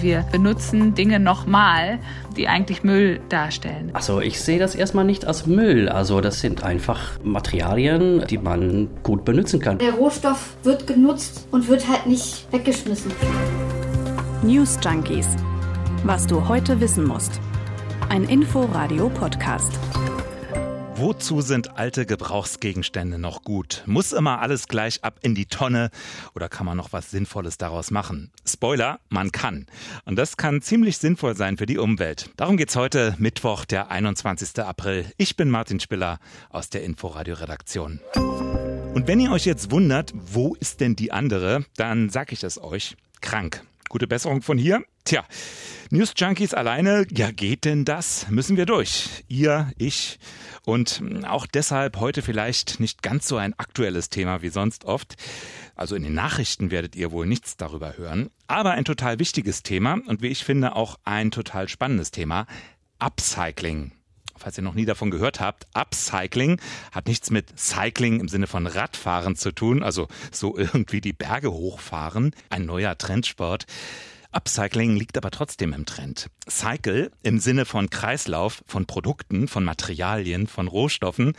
Wir benutzen Dinge nochmal, die eigentlich Müll darstellen. Also ich sehe das erstmal nicht als Müll. Also das sind einfach Materialien, die man gut benutzen kann. Der Rohstoff wird genutzt und wird halt nicht weggeschmissen. News Junkies. Was du heute wissen musst. Ein Info-Radio-Podcast. Wozu sind alte Gebrauchsgegenstände noch gut? Muss immer alles gleich ab in die Tonne oder kann man noch was Sinnvolles daraus machen? Spoiler, man kann. Und das kann ziemlich sinnvoll sein für die Umwelt. Darum geht's heute, Mittwoch, der 21. April. Ich bin Martin Spiller aus der Inforadio-Redaktion. Und wenn ihr euch jetzt wundert, wo ist denn die andere, dann sag ich es euch. Krank. Gute Besserung von hier. Tja, News Junkies alleine, ja geht denn das? Müssen wir durch. Ihr, ich und auch deshalb heute vielleicht nicht ganz so ein aktuelles Thema wie sonst oft. Also in den Nachrichten werdet ihr wohl nichts darüber hören. Aber ein total wichtiges Thema und wie ich finde auch ein total spannendes Thema. Upcycling falls ihr noch nie davon gehört habt, Upcycling hat nichts mit Cycling im Sinne von Radfahren zu tun, also so irgendwie die Berge hochfahren, ein neuer Trendsport. Upcycling liegt aber trotzdem im Trend. Cycle im Sinne von Kreislauf, von Produkten, von Materialien, von Rohstoffen.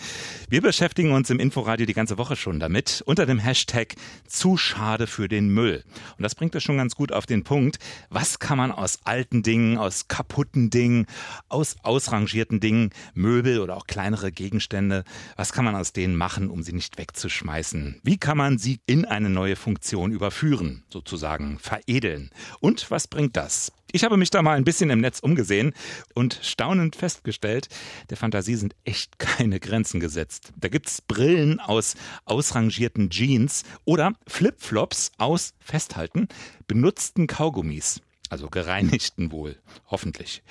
Wir beschäftigen uns im Inforadio die ganze Woche schon damit unter dem Hashtag zu schade für den Müll. Und das bringt es schon ganz gut auf den Punkt. Was kann man aus alten Dingen, aus kaputten Dingen, aus ausrangierten Dingen, Möbel oder auch kleinere Gegenstände, was kann man aus denen machen, um sie nicht wegzuschmeißen? Wie kann man sie in eine neue Funktion überführen, sozusagen veredeln? Und was bringt das? Ich habe mich da mal ein bisschen im Netz umgesehen und staunend festgestellt, der Fantasie sind echt keine Grenzen gesetzt. Da gibt's Brillen aus ausrangierten Jeans oder Flipflops aus Festhalten, benutzten Kaugummis. Also gereinigten wohl, hoffentlich.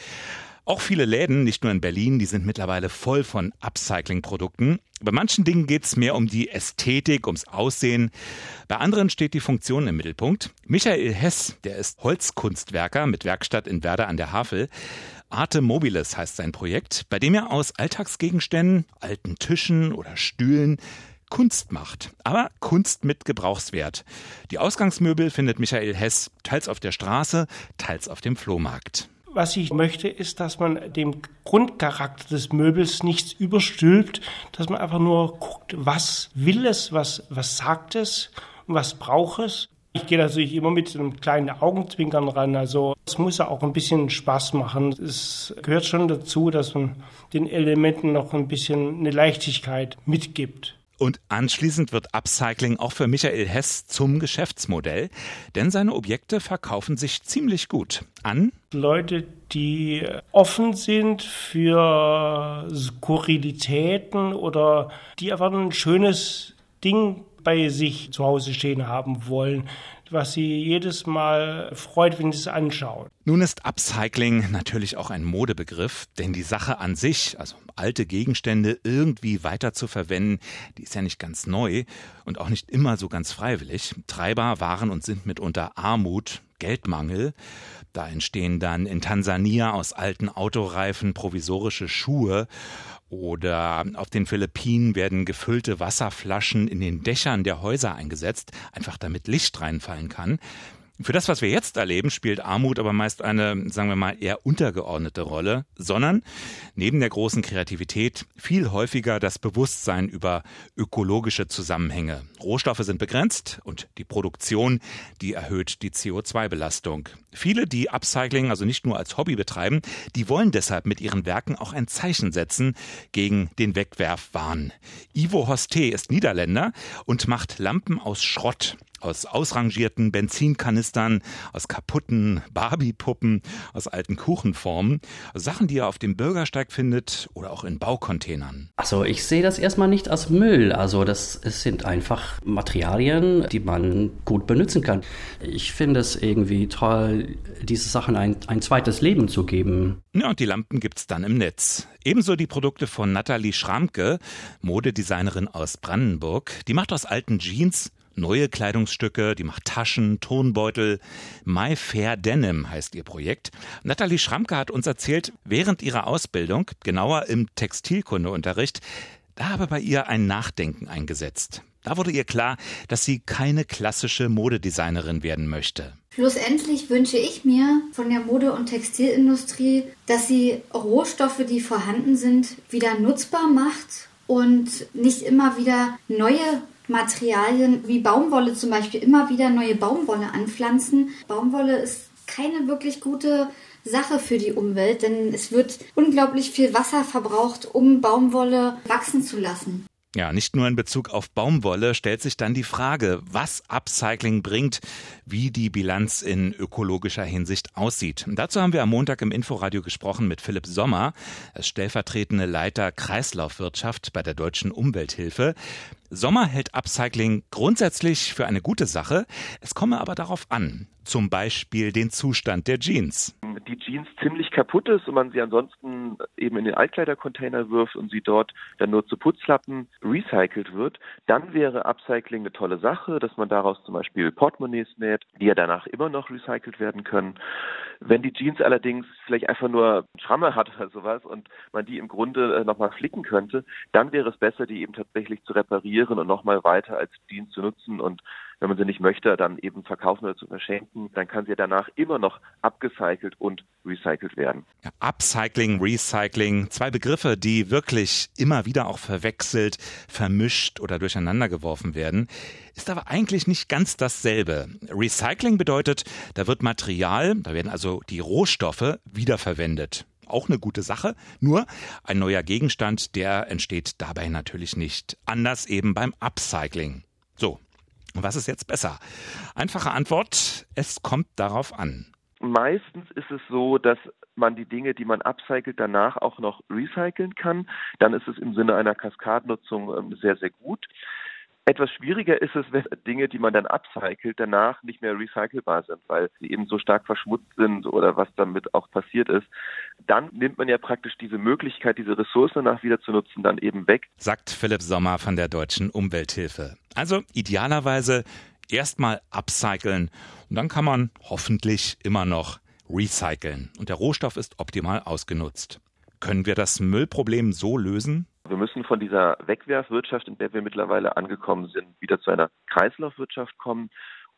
Auch viele Läden, nicht nur in Berlin, die sind mittlerweile voll von Upcycling-Produkten. Bei manchen Dingen geht es mehr um die Ästhetik, ums Aussehen. Bei anderen steht die Funktion im Mittelpunkt. Michael Hess, der ist Holzkunstwerker mit Werkstatt in Werder an der Havel. Arte Mobiles heißt sein Projekt, bei dem er aus Alltagsgegenständen, alten Tischen oder Stühlen Kunst macht, aber Kunst mit Gebrauchswert. Die Ausgangsmöbel findet Michael Hess teils auf der Straße, teils auf dem Flohmarkt. Was ich möchte, ist, dass man dem Grundcharakter des Möbels nichts überstülpt, dass man einfach nur guckt, was will es, was, was sagt es was braucht es. Ich gehe natürlich immer mit einem kleinen Augenzwinkern ran. Also es muss ja auch ein bisschen Spaß machen. Es gehört schon dazu, dass man den Elementen noch ein bisschen eine Leichtigkeit mitgibt. Und anschließend wird Upcycling auch für Michael Hess zum Geschäftsmodell, denn seine Objekte verkaufen sich ziemlich gut an Leute, die offen sind für Skurrilitäten oder die einfach ein schönes Ding bei sich zu Hause stehen haben wollen was sie jedes Mal freut, wenn sie es anschauen. Nun ist Upcycling natürlich auch ein Modebegriff, denn die Sache an sich, also alte Gegenstände irgendwie weiter zu verwenden, die ist ja nicht ganz neu und auch nicht immer so ganz freiwillig. Treiber waren und sind mitunter Armut, Geldmangel. Da entstehen dann in Tansania aus alten Autoreifen provisorische Schuhe oder auf den Philippinen werden gefüllte Wasserflaschen in den Dächern der Häuser eingesetzt, einfach damit Licht reinfallen kann. Für das, was wir jetzt erleben, spielt Armut aber meist eine, sagen wir mal, eher untergeordnete Rolle, sondern neben der großen Kreativität viel häufiger das Bewusstsein über ökologische Zusammenhänge. Rohstoffe sind begrenzt und die Produktion, die erhöht die CO2-Belastung. Viele, die Upcycling also nicht nur als Hobby betreiben, die wollen deshalb mit ihren Werken auch ein Zeichen setzen gegen den Wegwerfwahn. Ivo Hoste ist Niederländer und macht Lampen aus Schrott aus ausrangierten Benzinkanistern, aus kaputten Barbie-Puppen, aus alten Kuchenformen. Sachen, die er auf dem Bürgersteig findet oder auch in Baucontainern. Also ich sehe das erstmal nicht als Müll. Also das es sind einfach Materialien, die man gut benutzen kann. Ich finde es irgendwie toll, diese Sachen ein, ein zweites Leben zu geben. Ja, und die Lampen gibt's dann im Netz. Ebenso die Produkte von Nathalie Schramke, Modedesignerin aus Brandenburg. Die macht aus alten Jeans neue Kleidungsstücke, die macht Taschen, Tonbeutel. My Fair Denim heißt ihr Projekt. Nathalie Schramke hat uns erzählt, während ihrer Ausbildung, genauer im Textilkundeunterricht, da habe bei ihr ein Nachdenken eingesetzt. Da wurde ihr klar, dass sie keine klassische Modedesignerin werden möchte. Schlussendlich wünsche ich mir von der Mode- und Textilindustrie, dass sie Rohstoffe, die vorhanden sind, wieder nutzbar macht und nicht immer wieder neue Materialien wie Baumwolle zum Beispiel immer wieder neue Baumwolle anpflanzen. Baumwolle ist keine wirklich gute Sache für die Umwelt, denn es wird unglaublich viel Wasser verbraucht, um Baumwolle wachsen zu lassen. Ja, nicht nur in Bezug auf Baumwolle stellt sich dann die Frage, was Upcycling bringt, wie die Bilanz in ökologischer Hinsicht aussieht. dazu haben wir am Montag im Inforadio gesprochen mit Philipp Sommer, stellvertretende Leiter Kreislaufwirtschaft bei der Deutschen Umwelthilfe. Sommer hält Upcycling grundsätzlich für eine gute Sache. Es komme aber darauf an, zum Beispiel den Zustand der Jeans. Die Jeans ziemlich kaputt ist und man sie ansonsten eben in den Altkleidercontainer wirft und sie dort dann nur zu Putzlappen recycelt wird, dann wäre Upcycling eine tolle Sache, dass man daraus zum Beispiel Portemonnaies näht, die ja danach immer noch recycelt werden können. Wenn die Jeans allerdings vielleicht einfach nur Schramme hat oder sowas und man die im Grunde äh, nochmal flicken könnte, dann wäre es besser, die eben tatsächlich zu reparieren und nochmal weiter als Jeans zu nutzen und wenn man sie nicht möchte, dann eben verkaufen oder zu verschenken, dann kann sie danach immer noch abgecycelt und recycelt werden. Ja, Upcycling, Recycling, zwei Begriffe, die wirklich immer wieder auch verwechselt, vermischt oder durcheinander geworfen werden, ist aber eigentlich nicht ganz dasselbe. Recycling bedeutet, da wird Material, da werden also die Rohstoffe wiederverwendet auch eine gute Sache. Nur ein neuer Gegenstand, der entsteht dabei natürlich nicht. Anders eben beim Upcycling. So, was ist jetzt besser? Einfache Antwort, es kommt darauf an. Meistens ist es so, dass man die Dinge, die man upcycelt, danach auch noch recyceln kann. Dann ist es im Sinne einer Kaskadnutzung ähm, sehr, sehr gut. Etwas schwieriger ist es, wenn Dinge, die man dann upcycelt, danach nicht mehr recycelbar sind, weil sie eben so stark verschmutzt sind oder was damit auch passiert ist. Dann nimmt man ja praktisch diese Möglichkeit, diese Ressourcen danach wieder zu nutzen, dann eben weg. Sagt Philipp Sommer von der Deutschen Umwelthilfe. Also idealerweise erstmal upcyclen und dann kann man hoffentlich immer noch recyceln und der Rohstoff ist optimal ausgenutzt. Können wir das Müllproblem so lösen? Wir müssen von dieser Wegwerfwirtschaft, in der wir mittlerweile angekommen sind, wieder zu einer Kreislaufwirtschaft kommen.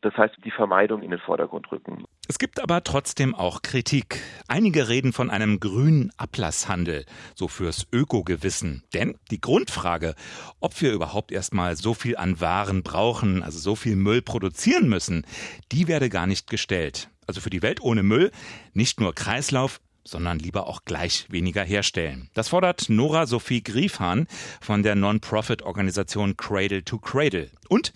Das heißt, die Vermeidung in den Vordergrund rücken. Es gibt aber trotzdem auch Kritik. Einige reden von einem grünen Ablasshandel, so fürs Ökogewissen. Denn die Grundfrage, ob wir überhaupt erstmal so viel an Waren brauchen, also so viel Müll produzieren müssen, die werde gar nicht gestellt. Also für die Welt ohne Müll nicht nur Kreislauf, sondern lieber auch gleich weniger herstellen. Das fordert Nora Sophie Griefhahn von der Non-Profit-Organisation Cradle to Cradle. Und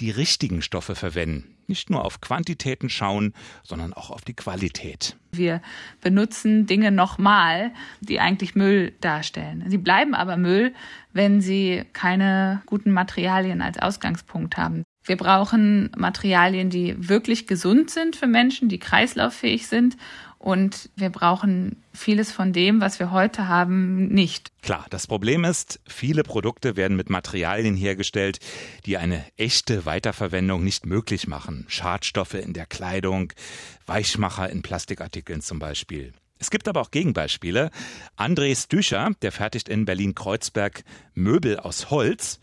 die richtigen Stoffe verwenden. Nicht nur auf Quantitäten schauen, sondern auch auf die Qualität. Wir benutzen Dinge nochmal, die eigentlich Müll darstellen. Sie bleiben aber Müll, wenn sie keine guten Materialien als Ausgangspunkt haben. Wir brauchen Materialien, die wirklich gesund sind für Menschen, die kreislauffähig sind und wir brauchen vieles von dem, was wir heute haben, nicht. Klar, das Problem ist, viele Produkte werden mit Materialien hergestellt, die eine echte Weiterverwendung nicht möglich machen. Schadstoffe in der Kleidung, Weichmacher in Plastikartikeln zum Beispiel. Es gibt aber auch Gegenbeispiele. André Stücher, der fertigt in Berlin-Kreuzberg Möbel aus Holz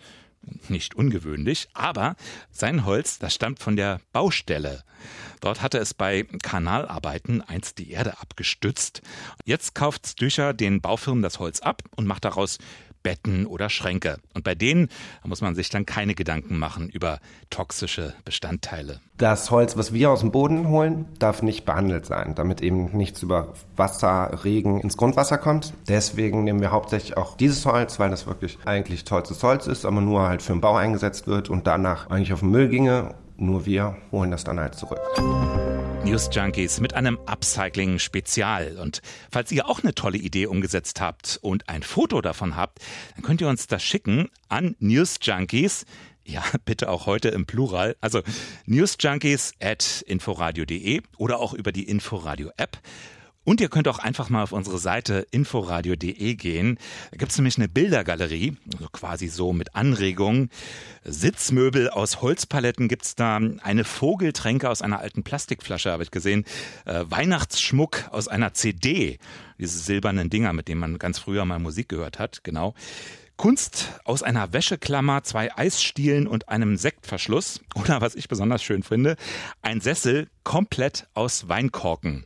nicht ungewöhnlich, aber sein Holz, das stammt von der Baustelle. Dort hatte es bei Kanalarbeiten einst die Erde abgestützt. Jetzt kauft Stücher den Baufirmen das Holz ab und macht daraus Betten oder Schränke. Und bei denen muss man sich dann keine Gedanken machen über toxische Bestandteile. Das Holz, was wir aus dem Boden holen, darf nicht behandelt sein, damit eben nichts über Wasser, Regen ins Grundwasser kommt. Deswegen nehmen wir hauptsächlich auch dieses Holz, weil das wirklich eigentlich tollstes Holz ist, aber nur halt für den Bau eingesetzt wird und danach eigentlich auf den Müll ginge. Nur wir holen das dann halt zurück. News Junkies mit einem Upcycling-Spezial. Und falls ihr auch eine tolle Idee umgesetzt habt und ein Foto davon habt, dann könnt ihr uns das schicken an News Junkies. Ja, bitte auch heute im Plural. Also newsjunkies at inforadio.de oder auch über die Inforadio App. Und ihr könnt auch einfach mal auf unsere Seite inforadio.de gehen. Da gibt's nämlich eine Bildergalerie, also quasi so mit Anregungen. Sitzmöbel aus Holzpaletten gibt's da, eine Vogeltränke aus einer alten Plastikflasche habe ich gesehen, äh, Weihnachtsschmuck aus einer CD, diese silbernen Dinger, mit denen man ganz früher mal Musik gehört hat, genau. Kunst aus einer Wäscheklammer, zwei Eisstielen und einem Sektverschluss. Oder was ich besonders schön finde, ein Sessel komplett aus Weinkorken.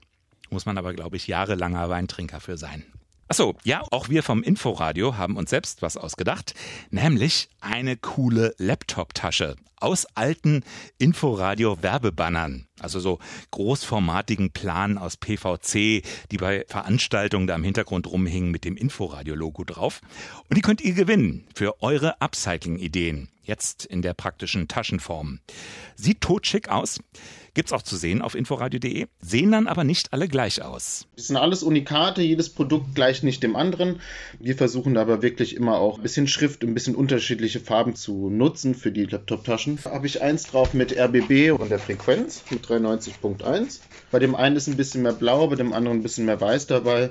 Muss man aber, glaube ich, jahrelanger Weintrinker für sein. Achso, ja, auch wir vom Inforadio haben uns selbst was ausgedacht, nämlich eine coole Laptop-Tasche aus alten Inforadio-Werbebannern. Also so großformatigen Planen aus PVC, die bei Veranstaltungen da im Hintergrund rumhingen mit dem Inforadio-Logo drauf. Und die könnt ihr gewinnen für eure Upcycling-Ideen. Jetzt in der praktischen Taschenform. Sieht totschick aus. Gibt's auch zu sehen auf inforadio.de, sehen dann aber nicht alle gleich aus. Das sind alles Unikate, jedes Produkt gleicht nicht dem anderen. Wir versuchen aber wirklich immer auch ein bisschen Schrift, ein bisschen unterschiedliche Farben zu nutzen für die Laptop-Taschen. Habe ich eins drauf mit RBB und der Frequenz mit 93.1. Bei dem einen ist ein bisschen mehr blau, bei dem anderen ein bisschen mehr weiß dabei.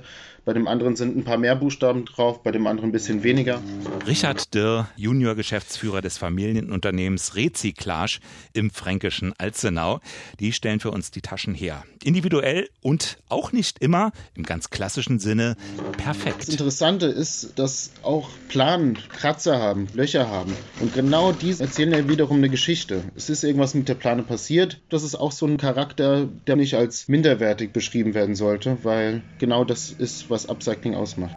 Bei dem anderen sind ein paar mehr Buchstaben drauf, bei dem anderen ein bisschen weniger. Richard Dirr, Junior-Geschäftsführer des Familienunternehmens Recyclage im fränkischen Alzenau. Die stellen für uns die Taschen her. Individuell und auch nicht immer im ganz klassischen Sinne perfekt. Das Interessante ist, dass auch Planen Kratzer haben, Löcher haben. Und genau die erzählen ja wiederum eine Geschichte. Es ist irgendwas mit der Plane passiert. Das ist auch so ein Charakter, der nicht als minderwertig beschrieben werden sollte, weil genau das ist, was was Upcycling ausmacht.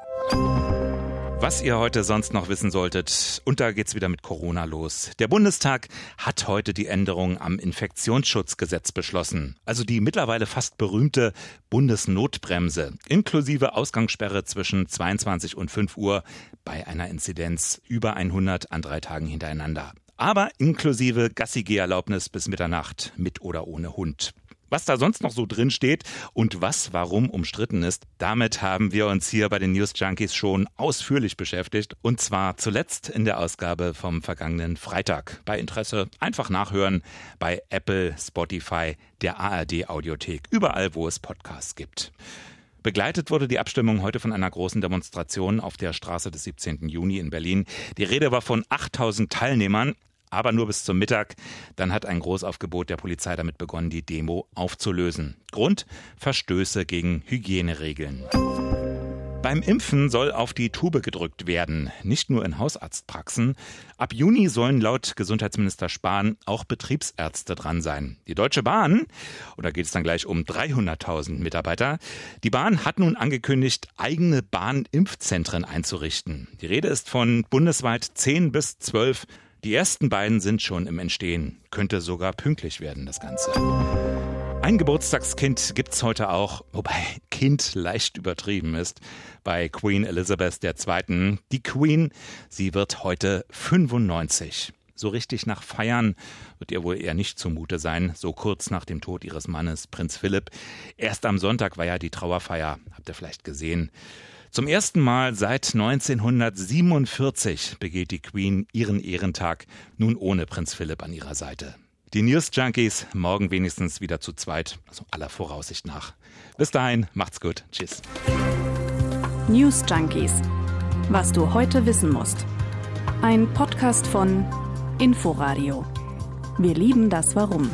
Was ihr heute sonst noch wissen solltet, und da geht's wieder mit Corona los. Der Bundestag hat heute die Änderung am Infektionsschutzgesetz beschlossen. Also die mittlerweile fast berühmte Bundesnotbremse, inklusive Ausgangssperre zwischen 22 und 5 Uhr bei einer Inzidenz über 100 an drei Tagen hintereinander. Aber inklusive Gassi-Erlaubnis bis Mitternacht mit oder ohne Hund. Was da sonst noch so drin steht und was warum umstritten ist, damit haben wir uns hier bei den News Junkies schon ausführlich beschäftigt. Und zwar zuletzt in der Ausgabe vom vergangenen Freitag. Bei Interesse einfach nachhören bei Apple, Spotify, der ARD Audiothek, überall wo es Podcasts gibt. Begleitet wurde die Abstimmung heute von einer großen Demonstration auf der Straße des 17. Juni in Berlin. Die Rede war von 8000 Teilnehmern aber nur bis zum Mittag. Dann hat ein Großaufgebot der Polizei damit begonnen, die Demo aufzulösen. Grund Verstöße gegen Hygieneregeln. Beim Impfen soll auf die Tube gedrückt werden, nicht nur in Hausarztpraxen. Ab Juni sollen laut Gesundheitsminister Spahn auch Betriebsärzte dran sein. Die Deutsche Bahn, und da geht es dann gleich um 300.000 Mitarbeiter, die Bahn hat nun angekündigt, eigene Bahnimpfzentren einzurichten. Die Rede ist von bundesweit 10 bis 12 die ersten beiden sind schon im Entstehen. Könnte sogar pünktlich werden, das Ganze. Ein Geburtstagskind gibt's heute auch, wobei Kind leicht übertrieben ist, bei Queen Elizabeth II. Die Queen, sie wird heute 95. So richtig nach Feiern wird ihr wohl eher nicht zumute sein, so kurz nach dem Tod ihres Mannes, Prinz Philipp. Erst am Sonntag war ja die Trauerfeier, habt ihr vielleicht gesehen. Zum ersten Mal seit 1947 begeht die Queen ihren Ehrentag nun ohne Prinz Philipp an ihrer Seite. Die News Junkies morgen wenigstens wieder zu zweit, also aller Voraussicht nach. Bis dahin, macht's gut. Tschüss. News Junkies. Was du heute wissen musst. Ein Podcast von Inforadio. Wir lieben das Warum.